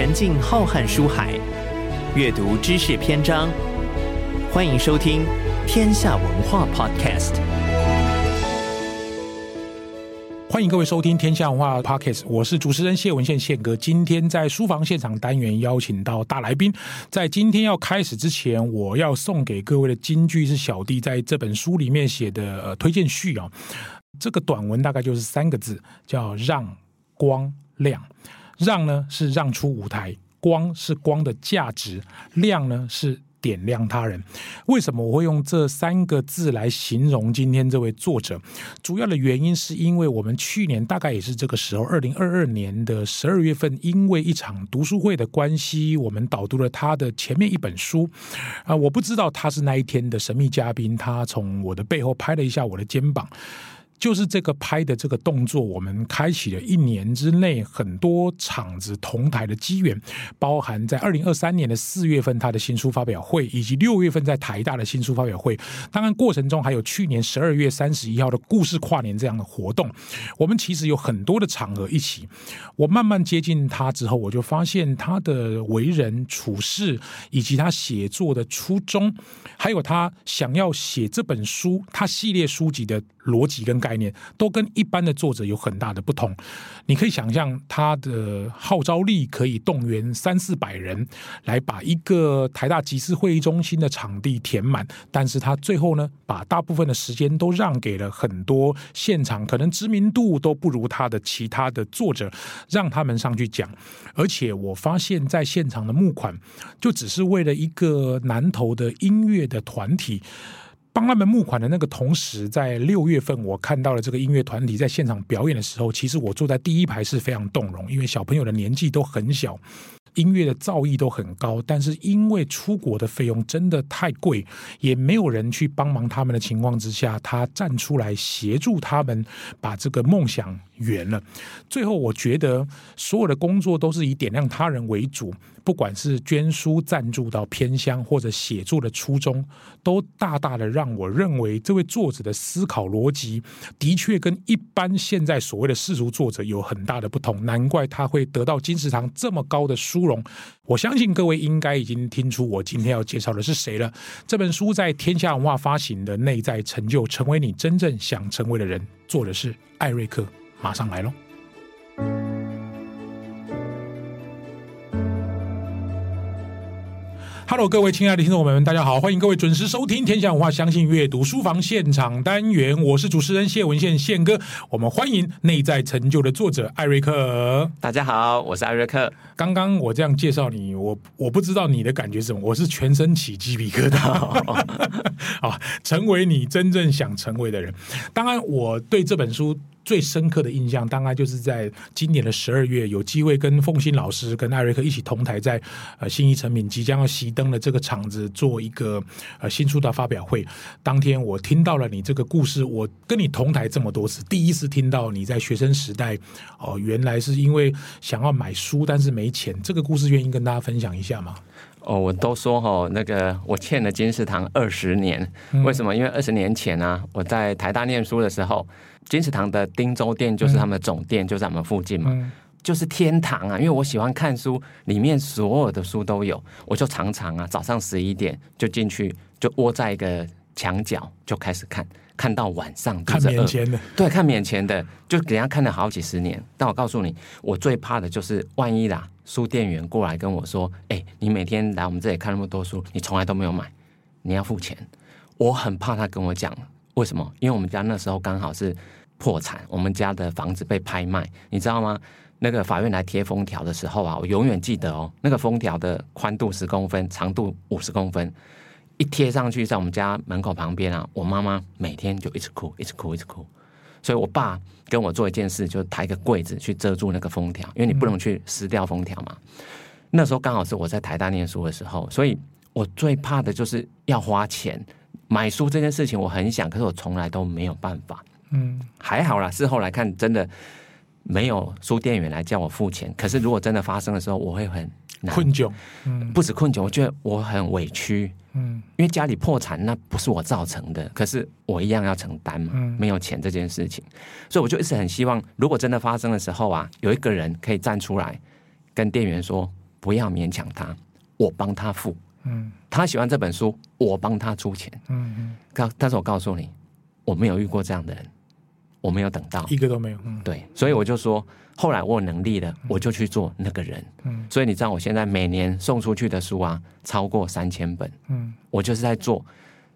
沉浸浩瀚书海，阅读知识篇章。欢迎收听《天下文化 Podcast》。欢迎各位收听《天下文化 Podcast》，我是主持人谢文宪宪哥。今天在书房现场单元邀请到大来宾，在今天要开始之前，我要送给各位的金句是小弟在这本书里面写的推荐序啊。这个短文大概就是三个字，叫“让光亮”。让呢是让出舞台，光是光的价值，亮呢是点亮他人。为什么我会用这三个字来形容今天这位作者？主要的原因是因为我们去年大概也是这个时候，二零二二年的十二月份，因为一场读书会的关系，我们导读了他的前面一本书。啊，我不知道他是那一天的神秘嘉宾，他从我的背后拍了一下我的肩膀。就是这个拍的这个动作，我们开启了一年之内很多场子同台的机缘，包含在二零二三年的四月份他的新书发表会，以及六月份在台大的新书发表会。当然过程中还有去年十二月三十一号的故事跨年这样的活动。我们其实有很多的场合一起。我慢慢接近他之后，我就发现他的为人处事，以及他写作的初衷，还有他想要写这本书，他系列书籍的逻辑跟概概念都跟一般的作者有很大的不同。你可以想象，他的号召力可以动员三四百人来把一个台大集思会议中心的场地填满，但是他最后呢，把大部分的时间都让给了很多现场可能知名度都不如他的其他的作者，让他们上去讲。而且我发现，在现场的募款，就只是为了一个南投的音乐的团体。帮他们募款的那个同时，在六月份，我看到了这个音乐团体在现场表演的时候，其实我坐在第一排是非常动容，因为小朋友的年纪都很小。音乐的造诣都很高，但是因为出国的费用真的太贵，也没有人去帮忙他们的情况之下，他站出来协助他们把这个梦想圆了。最后，我觉得所有的工作都是以点亮他人为主，不管是捐书赞助到偏乡，或者写作的初衷，都大大的让我认为这位作者的思考逻辑的确跟一般现在所谓的世俗作者有很大的不同，难怪他会得到金石堂这么高的。殊荣，我相信各位应该已经听出我今天要介绍的是谁了。这本书在天下文化发行的《内在成就：成为你真正想成为的人》，作者是艾瑞克，马上来喽。Hello，各位亲爱的听众朋友们，大家好，欢迎各位准时收听天下文化相信阅读书房现场单元，我是主持人谢文宪宪哥，我们欢迎内在成就的作者艾瑞克。大家好，我是艾瑞克。刚刚我这样介绍你，我我不知道你的感觉是什么，我是全身起鸡皮疙瘩。啊，成为你真正想成为的人。当然，我对这本书。最深刻的印象，大概就是在今年的十二月，有机会跟凤新老师、跟艾瑞克一起同台，在呃新一诚品即将要熄灯的这个场子做一个呃新书的发表会。当天我听到了你这个故事，我跟你同台这么多次，第一次听到你在学生时代哦、原来是因为想要买书，但是没钱。这个故事愿意跟大家分享一下吗？哦，我都说哈，那个我欠了金石堂二十年，为什么？因为二十年前呢、啊，我在台大念书的时候。金石堂的汀州店就是他们的总店，嗯、就在我们附近嘛，嗯、就是天堂啊！因为我喜欢看书，里面所有的书都有，我就常常啊早上十一点就进去，就窝在一个墙角就开始看，看到晚上。看免钱的，对，看免钱的，就给人家看了好几十年。但我告诉你，我最怕的就是万一啦，书店员过来跟我说：“哎、欸，你每天来我们这里看那么多书，你从来都没有买，你要付钱。”我很怕他跟我讲为什么？因为我们家那时候刚好是。破产，我们家的房子被拍卖，你知道吗？那个法院来贴封条的时候啊，我永远记得哦，那个封条的宽度十公分，长度五十公分，一贴上去在我们家门口旁边啊，我妈妈每天就一直哭，一直哭，一直哭。所以我爸跟我做一件事，就抬个柜子去遮住那个封条，因为你不能去撕掉封条嘛。那时候刚好是我在台大念书的时候，所以我最怕的就是要花钱买书这件事情，我很想，可是我从来都没有办法。嗯，还好啦，事后来看，真的没有书店员来叫我付钱。可是如果真的发生的时候，我会很困窘，嗯，不止困窘，我觉得我很委屈，嗯，因为家里破产那不是我造成的，可是我一样要承担嘛，嗯，没有钱这件事情，所以我就一直很希望，如果真的发生的时候啊，有一个人可以站出来跟店员说不要勉强他，我帮他付。嗯，他喜欢这本书，我帮他出钱。嗯嗯，告，但是我告诉你，我没有遇过这样的人，我没有等到一个都没有。嗯，对，所以我就说，后来我有能力了，我就去做那个人。嗯，所以你知道，我现在每年送出去的书啊，超过三千本。嗯，我就是在做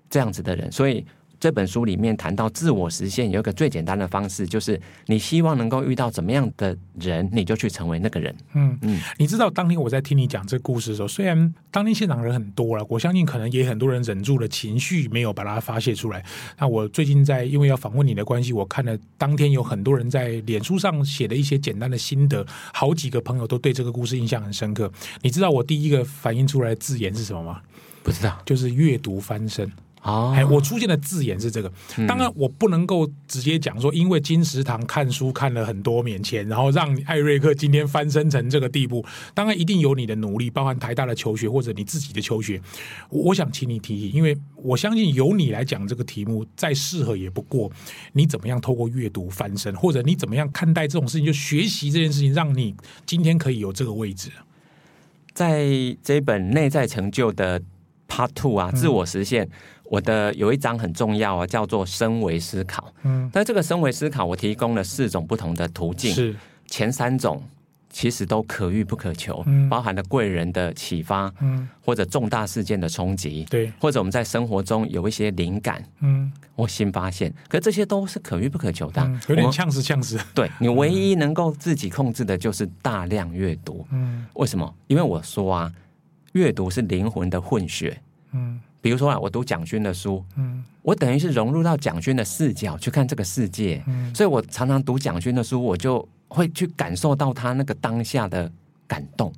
这样子的人，所以。这本书里面谈到自我实现，有一个最简单的方式，就是你希望能够遇到怎么样的人，你就去成为那个人。嗯嗯，你知道当天我在听你讲这个故事的时候，虽然当天现场人很多了，我相信可能也很多人忍住了情绪，没有把它发泄出来。那我最近在因为要访问你的关系，我看了当天有很多人在脸书上写的一些简单的心得，好几个朋友都对这个故事印象很深刻。你知道我第一个反映出来的字眼是什么吗？不知道，就是阅读翻身。哦，哎，我出现的字眼是这个。当然，我不能够直接讲说，因为金石堂看书看了很多免钱，然后让艾瑞克今天翻身成这个地步。当然，一定有你的努力，包含台大的求学或者你自己的求学。我想请你提提，因为我相信由你来讲这个题目再适合也不过。你怎么样透过阅读翻身，或者你怎么样看待这种事情？就学习这件事情，让你今天可以有这个位置。在这本内在成就的 Part Two 啊，自我实现。嗯我的有一章很重要啊，叫做升维思考。嗯，但这个升维思考，我提供了四种不同的途径。是前三种其实都可遇不可求，嗯，包含了贵人的启发，嗯，或者重大事件的冲击，对，或者我们在生活中有一些灵感，嗯，或新发现。可这些都是可遇不可求的，啊嗯，有点呛死呛死。对，你唯一能够自己控制的就是大量阅读。嗯，为什么？因为我说啊，阅读是灵魂的混血。嗯。比如说啊，我读蒋勋的书，嗯，我等于是融入到蒋勋的视角去看这个世界，嗯，所以我常常读蒋勋的书，我就会去感受到他那个当下的感动。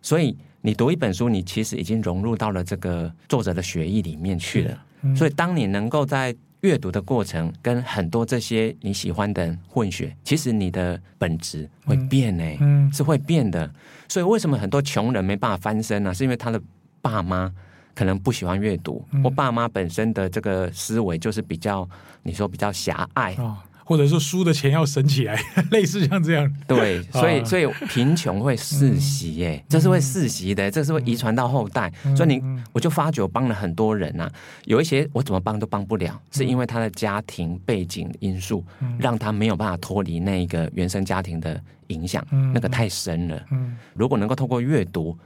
所以你读一本书，你其实已经融入到了这个作者的血液里面去了。嗯，所以当你能够在阅读的过程跟很多这些你喜欢的人混血，其实你的本质会变呢，嗯，是会变的。所以为什么很多穷人没办法翻身呢？是因为他的爸妈。可能不喜欢阅读，我爸妈本身的这个思维就是比较，你说比较狭隘，哦，或者说输的钱要省起来，类似像这样。对，所以所以贫穷会世袭，耶，这是会世袭的，这是会遗传到后代。所以你我就发觉我帮了很多人啊，有一些我怎么帮都帮不了，是因为他的家庭背景因素，让他没有办法脱离那个原生家庭的影响，那个太深了。如果能够透过阅读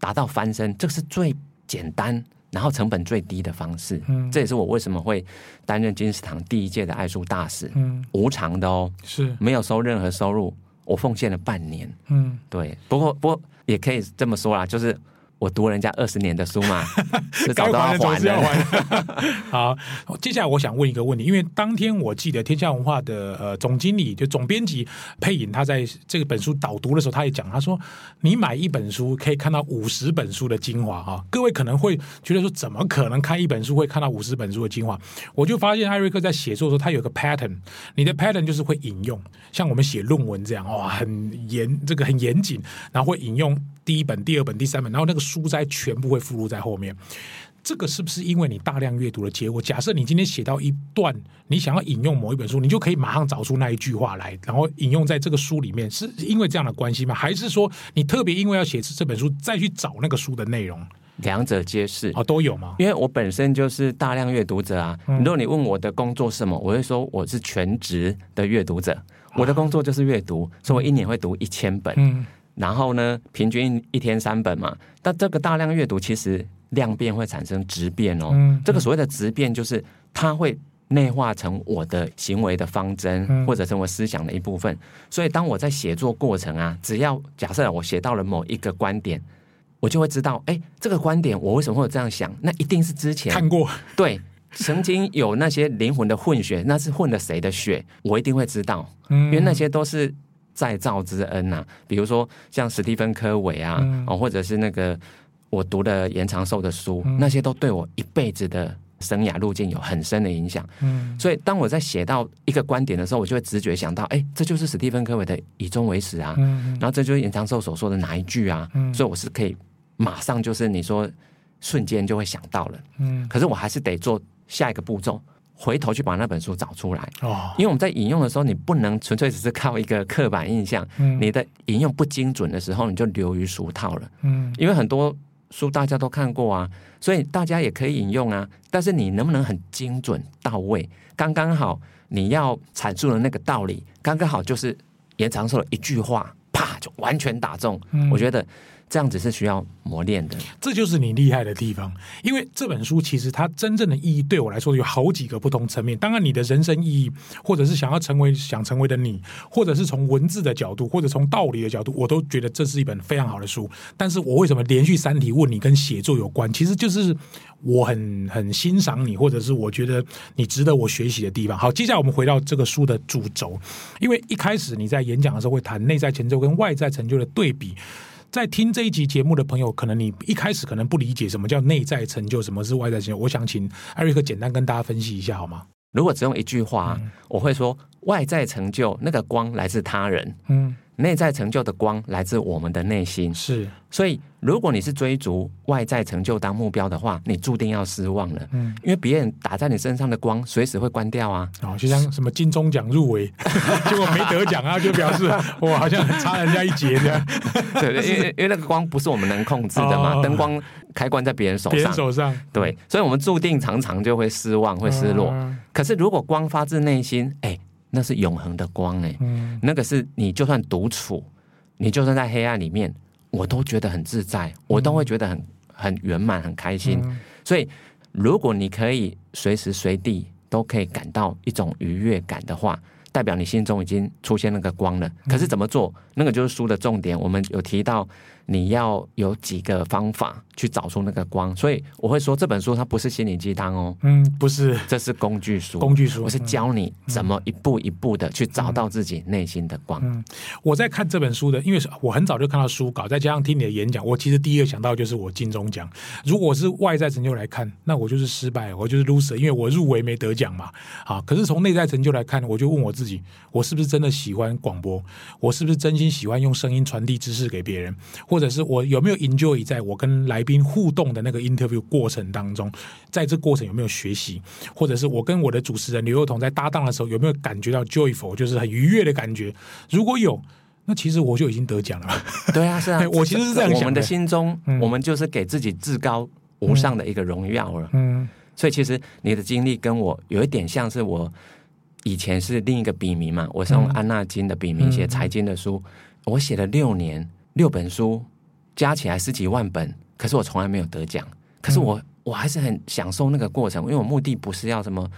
达到翻身，这是最。简单，然后成本最低的方式，嗯，这也是我为什么会担任金石堂第一届的爱书大使，嗯，无偿的哦，是。没有收任何收入，我奉献了半年，嗯，对，不过不过也可以这么说啦，就是。我读人家二十年的书嘛，迟早都要还的。好，接下来我想问一个问题，因为当天我记得天下文化的呃总经理就总编辑佩颖，他在这个本书导读的时候，他也讲，他说你买一本书可以看到五十本书的精华哈。各位可能会觉得说，怎么可能看一本书会看到五十本书的精华？我就发现艾瑞克在写作的时候，他有个 pattern，你的 pattern 就是会引用，像我们写论文这样哇，很严，这个很严谨，然后会引用。第一本、第二本、第三本，然后那个书斋全部会附录在后面。这个是不是因为你大量阅读的结果？假设你今天写到一段，你想要引用某一本书，你就可以马上找出那一句话来，然后引用在这个书里面，是因为这样的关系吗？还是说你特别因为要写这本书，再去找那个书的内容？两者皆是哦，都有吗？因为我本身就是大量阅读者啊。如果你问我的工作是什么，我会说我是全职的阅读者。我的工作就是阅读，所以我一年会读一千本。嗯。然后呢，平均一天三本嘛。但这个大量阅读其实量变会产生质变哦。嗯，这个所谓的质变就是它会内化成我的行为的方针，或者成为思想的一部分。所以当我在写作过程啊，只要假设我写到了某一个观点，我就会知道，哎，这个观点我为什么会有这样想？那一定是之前看过，对，曾经有那些灵魂的混血，那是混了谁的血？我一定会知道，因为那些都是。再造之恩呐、啊，比如说像史蒂芬·科维啊，或者是那个我读的延长寿的书，嗯、那些都对我一辈子的生涯路径有很深的影响。嗯，所以当我在写到一个观点的时候，我就会直觉想到，哎，这就是史蒂芬·科维的“以终为始”啊，嗯、然后这就是延长寿所说的哪一句啊？嗯、所以我是可以马上就是你说瞬间就会想到了。嗯，可是我还是得做下一个步骤，回头去把那本书找出来。哦，因为我们在引用的时候，你不能纯粹只是靠一个刻板印象，嗯你的引用不精准的时候，你就流于俗套了。嗯因为很多书大家都看过啊，所以大家也可以引用啊。但是你能不能很精准到位，刚刚好你要阐述的那个道理，刚刚好就是延长寿的一句话，啪就完全打中。嗯我觉得这样子是需要磨练的。这就是你厉害的地方，因为这本书其实它真正的意义对我来说有好几个不同层面。当然，你的人生意义，或者是想要成为想成为的你，或者是从文字的角度，或者从道理的角度，我都觉得这是一本非常好的书。但是我为什么连续三题问你跟写作有关？其实就是我很很欣赏你，或者是我觉得你值得我学习的地方。好，接下来我们回到这个书的主轴，因为一开始你在演讲的时候会谈内在成就跟外在成就的对比。在听这一集节目的朋友，可能你一开始可能不理解什么叫内在成就，什么是外在成就。我想请艾瑞克简单跟大家分析一下，好吗？如果只用一句话，嗯我会说：外在成就那个光来自他人，嗯，内在成就的光来自我们的内心。是，所以，如果你是追逐外在成就当目标的话，你注定要失望了。嗯，因为别人打在你身上的光，随时会关掉啊。哦，就像什么金钟奖入围，结果没得奖啊，就表示我好像差人家一截这样。对对，因为因为那个光不是我们能控制的嘛，哦灯光开关在别人手上别人。手上，对，所以我们注定常常就会失望，会失落。嗯可是如果光发自内心，哎，那是永恒的光，哎，嗯那个是你就算独处，你就算在黑暗里面，我都觉得很自在，我都会觉得很很圆满、很开心。嗯所以，如果你可以随时随地都可以感到一种愉悦感的话，代表你心中已经出现那个光了。可是怎么做？那个就是书的重点。我们有提到，你要有几个方法去找出那个光。所以我会说，这本书它不是心灵鸡汤哦，嗯，不是这是工具书。工具书，我是教你怎么一步一步的去找到自己内心的光。嗯，我在看这本书的，因为我很早就看到书稿，再加上听你的演讲，我其实第一个想到就是我金钟奖。如果是外在成就来看，那我就是失败，我就是 loser，因为我入围没得奖嘛。啊，可是从内在成就来看，我就问我自己，我是不是真的喜欢广播？我是不是真心喜欢用声音传递知识给别人？或者是我有没有 enjoy 在我跟来宾互动的那个 interview 过程当中，在这过程有没有学习？或者是我跟我的主持人刘幼彤在搭档的时候，有没有感觉到 joyful，就是很愉悦的感觉？如果有，那其实我就已经得奖了。对啊，是啊，我其实是这样想的我们的心中，嗯我们就是给自己至高无上的一个荣耀了。嗯所以其实你的经历跟我有一点像是我以前是另一个笔名嘛，我是用安纳金的笔名写财经的书，我写了六年六本书，加起来十几万本，可是我从来没有得奖。可是我我还是很享受那个过程，因为我目的不是要什么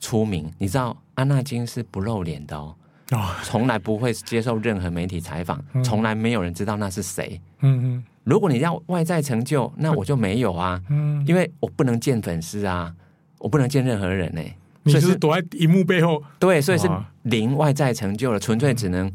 出名，你知道安娜金是不露脸的哦，哦。从来不会接受任何媒体采访，从来没有人知道那是谁。嗯如果你要外在成就，那我就没有啊，因为我不能见粉丝啊，我不能见任何人呢、你所以是躲在荧幕背后，对，所以是零外在成就了，纯粹只能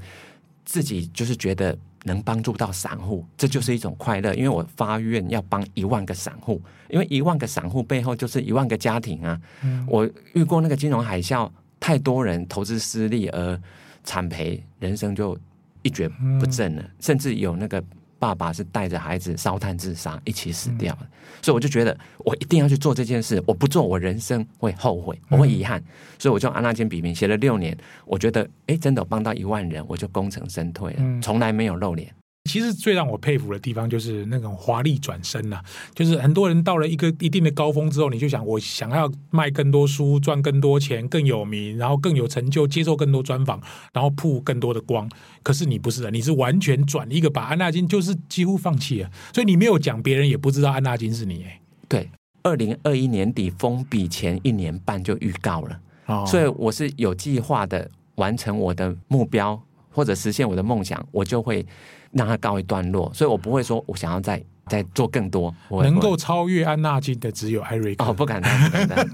自己就是觉得能帮助到散户，这就是一种快乐。因为我发愿要帮一万个散户，因为一万个散户背后就是一万个家庭啊。嗯我遇过那个金融海啸，太多人投资失利而惨赔，人生就一蹶不振了，甚至有那个。爸爸是带着孩子烧炭自杀，一起死掉了。所以我就觉得，我一定要去做这件事。我不做，我人生会后悔，我会遗憾。所以我就用安纳金笔名写了六年。我觉得，哎，真的有帮到一万人，我就功成身退了，从来没有露脸。其实最让我佩服的地方就是那种华丽转身呐、啊，就是很多人到了一个一定的高峰之后，你就想我想要卖更多书，赚更多钱，更有名，然后更有成就，接受更多专访，然后曝更多的光。可是你不是的，你是完全转一个把安纳金就是几乎放弃了，所以你没有讲，别人也不知道安纳金是你哎。对，二零二一年底封笔前一年半就预告了，哦，所以我是有计划的完成我的目标或者实现我的梦想，我就会。让它告一段落，所以我不会说我想要再再做更多，能够超越安纳金的只有艾瑞克哦，不敢当，不敢当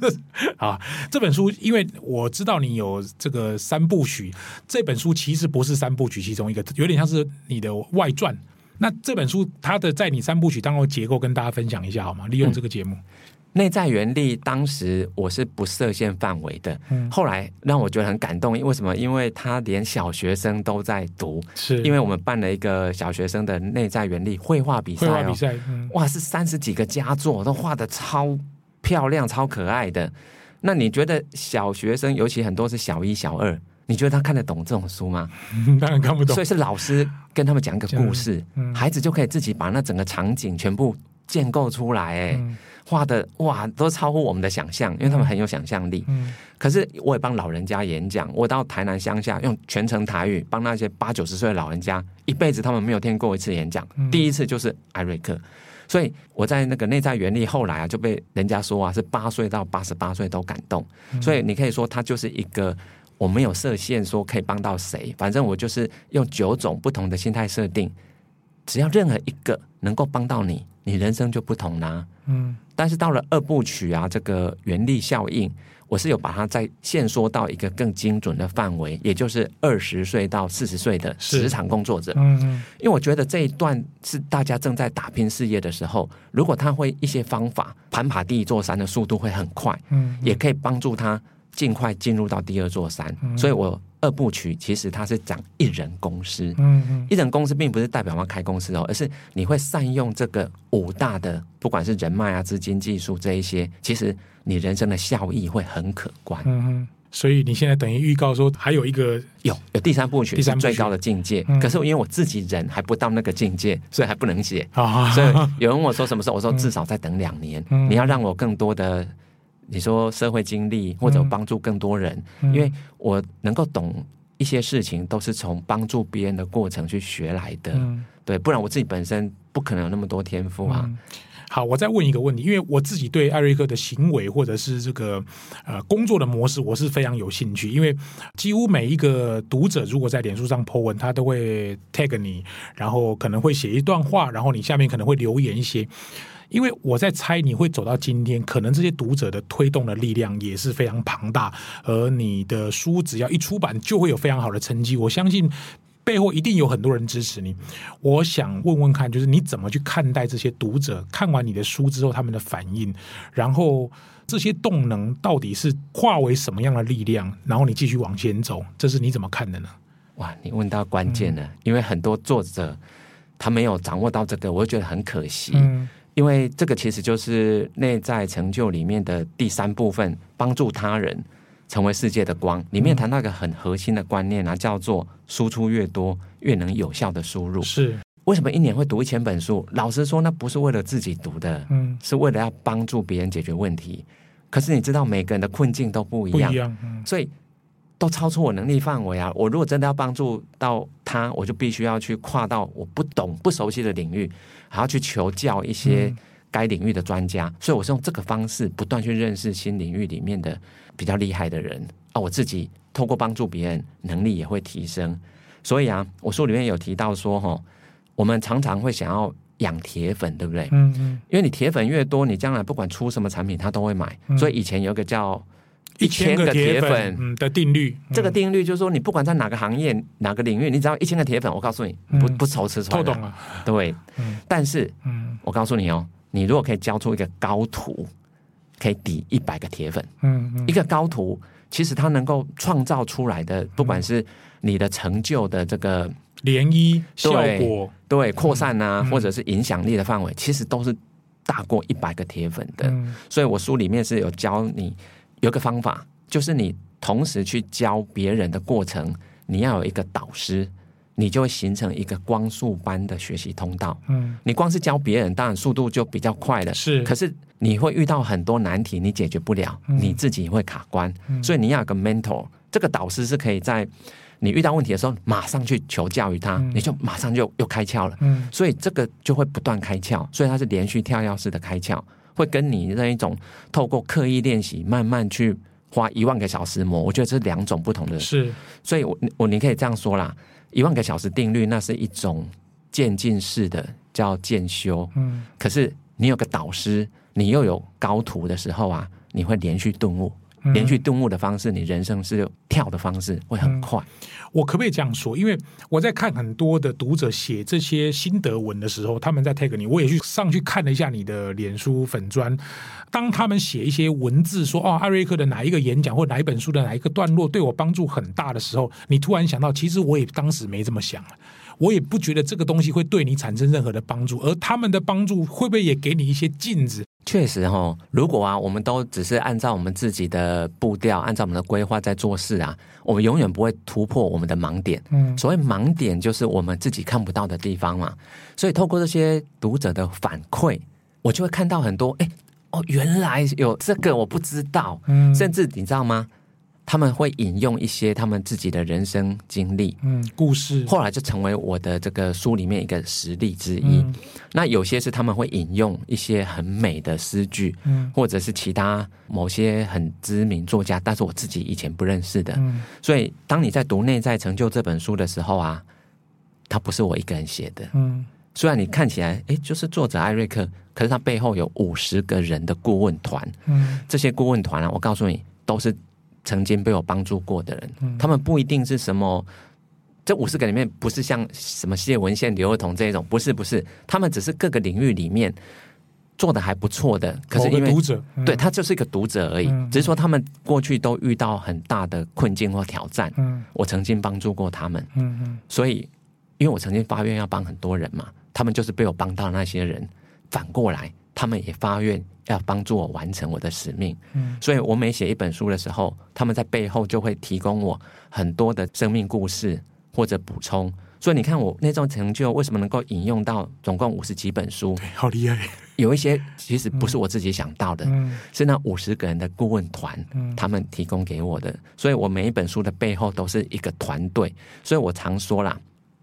啊！这本书，因为我知道你有这个三部曲，这本书其实不是三部曲其中一个，有点像是你的外传。那这本书它的在你三部曲当中结构跟大家分享一下好吗？利用这个节目。嗯内在原力，当时我是不设限范围的。嗯，后来让我觉得很感动，因为什么？因为他连小学生都在读，是因为我们办了一个小学生的内在原力绘画比赛、哦，绘画比赛，嗯、哇，是三十几个佳作，都画的超漂亮、超可爱的。那你觉得小学生，尤其很多是小一、小二，你觉得他看得懂这种书吗？当然看不懂。所以是老师跟他们讲一个故事，孩子就可以自己把那整个场景全部建构出来，哎。画的哇，都超乎我们的想象，因为他们很有想象力。嗯，可是我也帮老人家演讲，我到台南乡下用全程台语帮那些八九十岁的老人家，一辈子他们没有听过一次演讲，嗯、第一次就是艾瑞克。所以我在那个内在原理后来啊，就被人家说啊是八岁到八十八岁都感动。嗯、所以你可以说他就是一个我没有设限说可以帮到谁，反正我就是用九种不同的心态设定，只要任何一个能够帮到你，你人生就不同啦、啊。嗯。但是到了二部曲啊，这个原力效应，我是有把它再限缩到一个更精准的范围，也就是二十岁到四十岁的职场工作者。嗯嗯，因为我觉得这一段是大家正在打拼事业的时候，如果他会一些方法，攀爬第一座山的速度会很快，嗯，也可以帮助他尽快进入到第二座山。所以我。二部曲其实它是讲一人公司，嗯嗯，一人公司并不是代表要开公司哦，而是你会善用这个五大的，不管是人脉啊、资金、技术这一些，其实你人生的效益会很可观。嗯嗯，所以你现在等于预告说还有一个有有第三部曲，第三最高的境界。嗯、可是因为我自己人还不到那个境界，所以还不能写。哦、所以有人问我说什么时候，我说至少再等两年。嗯、你要让我更多的。你说社会经历或者帮助更多人，因为我能够懂一些事情，都是从帮助别人的过程去学来的。嗯、对，不然我自己本身不可能有那么多天赋啊、嗯。好，我再问一个问题，因为我自己对艾瑞克的行为或者是这个呃工作的模式，我是非常有兴趣。因为几乎每一个读者如果在脸书上 po 文，他都会 tag 你，然后可能会写一段话，然后你下面可能会留言一些。因为我在猜你会走到今天，可能这些读者的推动的力量也是非常庞大，而你的书只要一出版，就会有非常好的成绩。我相信背后一定有很多人支持你。我想问问看，就是你怎么去看待这些读者看完你的书之后他们的反应，然后这些动能到底是化为什么样的力量？然后你继续往前走，这是你怎么看的呢？哇，你问到关键了，嗯、因为很多作者他没有掌握到这个，我就觉得很可惜。嗯因为这个其实就是内在成就里面的第三部分，帮助他人成为世界的光。里面谈到一个很核心的观念啊，叫做输出越多，越能有效的输入。是为什么一年会读一千本书？老实说，那不是为了自己读的，嗯，是为了要帮助别人解决问题。可是你知道，每个人的困境都不一样，不一样，嗯，所以都超出我能力范围啊！我如果真的要帮助到他，我就必须要去跨到我不懂、不熟悉的领域。还要去求教一些该领域的专家，嗯、所以我是用这个方式不断去认识新领域里面的比较厉害的人啊。我自己透过帮助别人，能力也会提升。所以啊，我书里面有提到说，哈，我们常常会想要养铁粉，对不对？嗯嗯。因为你铁粉越多，你将来不管出什么产品，他都会买。嗯、所以以前有个叫一千个铁粉的定律，这个定律就是说，你不管在哪个行业、哪个领域，你只要一千个铁粉，我告诉你，不不愁吃穿。透懂了，对。但是，我告诉你哦，你如果可以教出一个高徒，可以抵一百个铁粉。嗯，一个高徒其实他能够创造出来的，不管是你的成就的这个涟漪效果，对扩散啊，或者是影响力的范围，其实都是大过一百个铁粉的。所以我书里面是有教你。有个方法，就是你同时去教别人的过程，你要有一个导师，你就会形成一个光速般的学习通道。嗯，你光是教别人，当然速度就比较快了。是，可是你会遇到很多难题，你解决不了，嗯、你自己会卡关。嗯、所以你要有个 mentor，这个导师是可以在你遇到问题的时候，马上去求教于他，嗯、你就马上就又开窍了。嗯，所以这个就会不断开窍，所以它是连续跳跃式的开窍。会跟你那一种透过刻意练习，慢慢去花一万个小时磨，我觉得这是两种不同的。是，所以我我你可以这样说啦，一万个小时定律那是一种渐进式的叫渐修。嗯，可是你有个导师，你又有高徒的时候啊，你会连续顿悟。连续顿悟的方式，你人生是跳的方式会很快。嗯，我可不可以这样说？因为我在看很多的读者写这些心得文的时候，他们在 tag 你，我也去上去看了一下你的脸书粉砖。当他们写一些文字说哦，艾瑞克的哪一个演讲或哪一本书的哪一个段落对我帮助很大的时候，你突然想到，其实我也当时没这么想。我也不觉得这个东西会对你产生任何的帮助，而他们的帮助会不会也给你一些镜子？确实哈、哦，如果啊，我们都只是按照我们自己的步调，按照我们的规划在做事啊，我们永远不会突破我们的盲点。嗯，所谓盲点就是我们自己看不到的地方嘛。所以透过这些读者的反馈，我就会看到很多，哎，哦，原来有这个我不知道。嗯，甚至你知道吗？他们会引用一些他们自己的人生经历，嗯，故事，后来就成为我的这个书里面一个实例之一。嗯、那有些是他们会引用一些很美的诗句，嗯，或者是其他某些很知名作家，但是我自己以前不认识的。嗯、所以当你在读《内在成就》这本书的时候啊，它不是我一个人写的，嗯，虽然你看起来，哎，就是作者艾瑞克，可是他背后有五十个人的顾问团，嗯，这些顾问团啊，我告诉你，都是。曾经被我帮助过的人，嗯、他们不一定是什么，这五十个里面不是像什么谢文宪、刘若彤这一种，不是不是，他们只是各个领域里面做的还不错的。可是因为读者，嗯、对他就是一个读者而已，嗯、只是说他们过去都遇到很大的困境或挑战。嗯，我曾经帮助过他们。嗯嗯，所以因为我曾经发愿要帮很多人嘛，他们就是被我帮到那些人，反过来他们也发愿。要帮助我完成我的使命，嗯，所以我每写一本书的时候，他们在背后就会提供我很多的生命故事或者补充。所以你看，我那种成就为什么能够引用到总共五十几本书？对，好厉害！有一些其实不是我自己想到的，嗯，是那五十个人的顾问团，嗯，他们提供给我的。所以我每一本书的背后都是一个团队。所以我常说啦，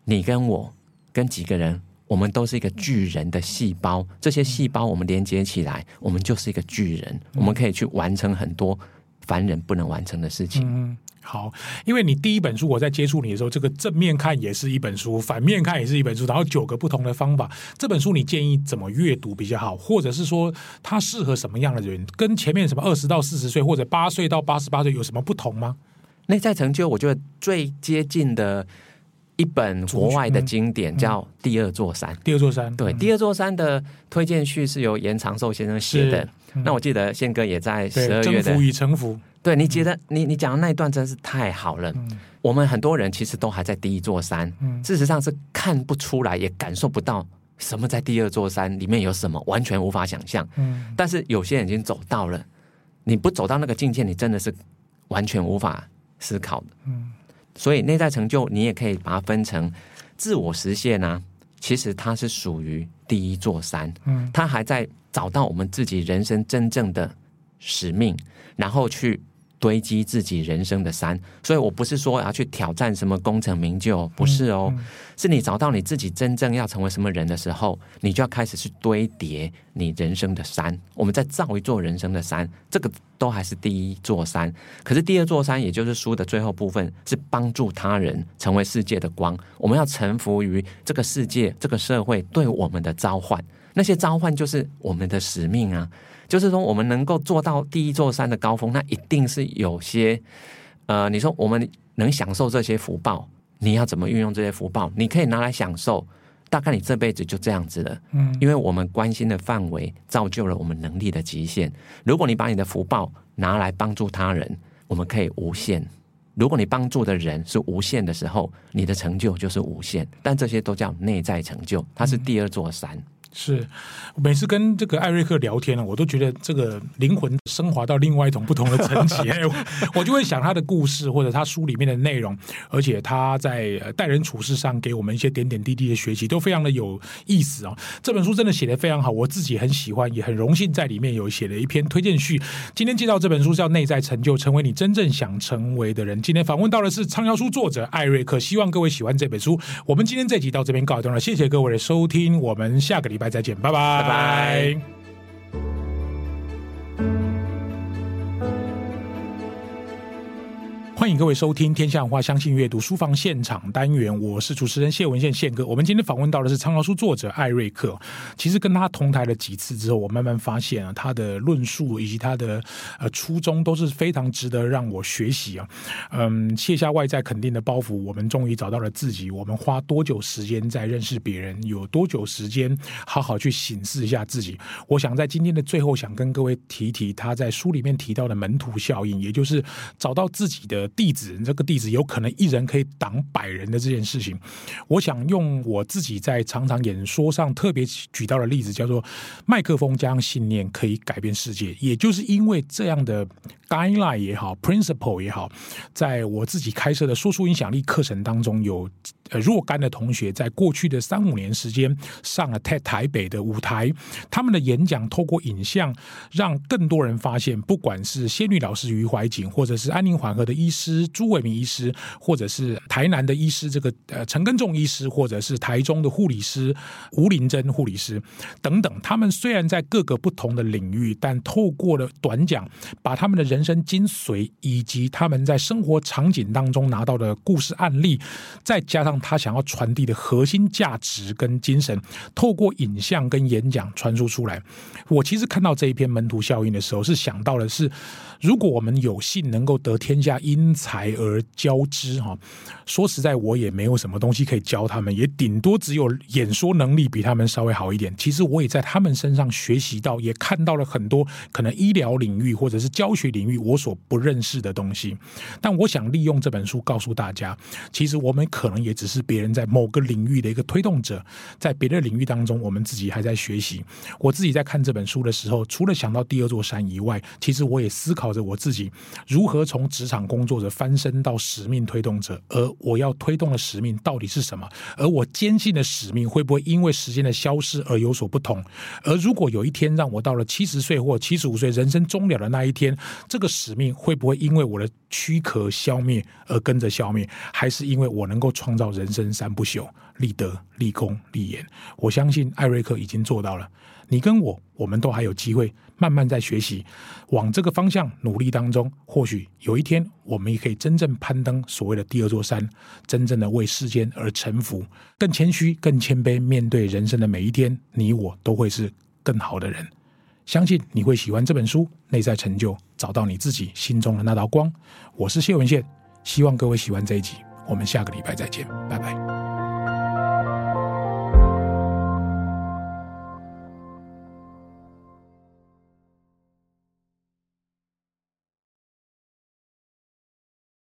你跟我跟几个人。我们都是一个巨人的细胞，这些细胞我们连接起来，我们就是一个巨人，我们可以去完成很多凡人不能完成的事情。嗯，好，因为你第一本书我在接触你的时候，这个正面看也是一本书，反面看也是一本书，然后九个不同的方法。这本书你建议怎么阅读比较好，或者是说它适合什么样的人？跟前面什么二十到四十岁或者八岁到八十八岁有什么不同吗？内在成就，我觉得最接近的。一本国外的经典叫《第二座山》，第二座山，对，《第二座山》的推荐序是由严长寿先生写的。那我记得宪哥也在十二月的《征服与臣服》。对，你觉得你你讲的那一段真是太好了。我们很多人其实都还在第一座山，事实上是看不出来，也感受不到什么在第二座山里面有什么，完全无法想象。但是有些人已经走到了，你不走到那个境界，你真的是完全无法思考的。所以内在成就，你也可以把它分成自我实现呢、啊。其实它是属于第一座山，嗯，它还在找到我们自己人生真正的使命，然后去。堆积自己人生的山，所以我不是说要去挑战什么功成名就，不是哦，嗯嗯、是你找到你自己真正要成为什么人的时候，你就要开始去堆叠你人生的山。我们在造一座人生的山，这个都还是第一座山。可是第二座山，也就是书的最后部分，是帮助他人成为世界的光。我们要臣服于这个世界、这个社会对我们的召唤，那些召唤就是我们的使命啊。就是说，我们能够做到第一座山的高峰，那一定是有些，呃，你说我们能享受这些福报，你要怎么运用这些福报？你可以拿来享受，大概你这辈子就这样子了。嗯，因为我们关心的范围造就了我们能力的极限。如果你把你的福报拿来帮助他人，我们可以无限。如果你帮助的人是无限的时候，你的成就就是无限。但这些都叫内在成就，它是第二座山。是，每次跟这个艾瑞克聊天呢，我都觉得这个灵魂升华到另外一种不同的层级。我就会想他的故事或者他书里面的内容，而且他在待人处事上给我们一些点点滴滴的学习，都非常的有意思哦。这本书真的写的非常好，我自己很喜欢，也很荣幸在里面有写了一篇推荐序。今天介绍这本书叫《内在成就》，成为你真正想成为的人。今天访问到的是畅销书作者艾瑞克，希望各位喜欢这本书。我们今天这集到这边告一段落，谢谢各位的收听，我们下个礼拜。再见，拜拜，拜拜。欢迎各位收听《天下文化相信阅读书房现场单元》，我是主持人谢文宪宪哥。我们今天访问到的是畅销书作者艾瑞克。其实跟他同台了几次之后，我慢慢发现啊，他的论述以及他的呃初衷都是非常值得让我学习啊。嗯，卸下外在肯定的包袱，我们终于找到了自己。我们花多久时间在认识别人？有多久时间好好去省视一下自己？我想在今天的最后，想跟各位提提他在书里面提到的门徒效应，也就是找到自己的。弟子，这个弟子有可能一人可以挡百人的这件事情，我想用我自己在常常演说上特别举到的例子，叫做麦克风加上信念可以改变世界。也就是因为这样的 guideline 也好，principle 也好，在我自己开设的输出影响力课程当中，有呃若干的同学在过去的三五年时间上了台台北的舞台，他们的演讲透过影像，让更多人发现，不管是仙女老师余怀瑾，或者是安宁缓和的医师朱伟明医师，或者是台南的医师这个呃陈根仲医师，或者是台中的护理师吴林珍护理师等等，他们虽然在各个不同的领域，但透过了短讲，把他们的人生精髓以及他们在生活场景当中拿到的故事案例，再加上他想要传递的核心价值跟精神，透过影像跟演讲传输出来。我其实看到这一篇门徒效应的时候，是想到的是，如果我们有幸能够得天下英才而教之哈，说实在，我也没有什么东西可以教他们，也顶多只有演说能力比他们稍微好一点。其实我也在他们身上学习到，也看到了很多可能医疗领域或者是教学领域我所不认识的东西。但我想利用这本书告诉大家，其实我们可能也只只是别人在某个领域的一个推动者，在别的领域当中，我们自己还在学习。我自己在看这本书的时候，除了想到第二座山以外，其实我也思考着我自己如何从职场工作者翻身到使命推动者，而我要推动的使命到底是什么？而我坚信的使命会不会因为时间的消失而有所不同？而如果有一天让我到了七十岁或七十五岁人生终了的那一天，这个使命会不会因为我的躯壳消灭而跟着消灭？还是因为我能够创造人生三不朽，立德、立功、立言？我相信艾瑞克已经做到了。你跟我，我们都还有机会慢慢在学习，往这个方向努力当中，或许有一天，我们也可以真正攀登所谓的第二座山，真正的为世间而臣服，更谦虚、更谦卑，面对人生的每一天，你我都会是更好的人。相信你会喜欢这本书，内在成就，找到你自己心中的那道光。我是谢文宪，希望各位喜欢这一集，我们下个礼拜再见，拜拜。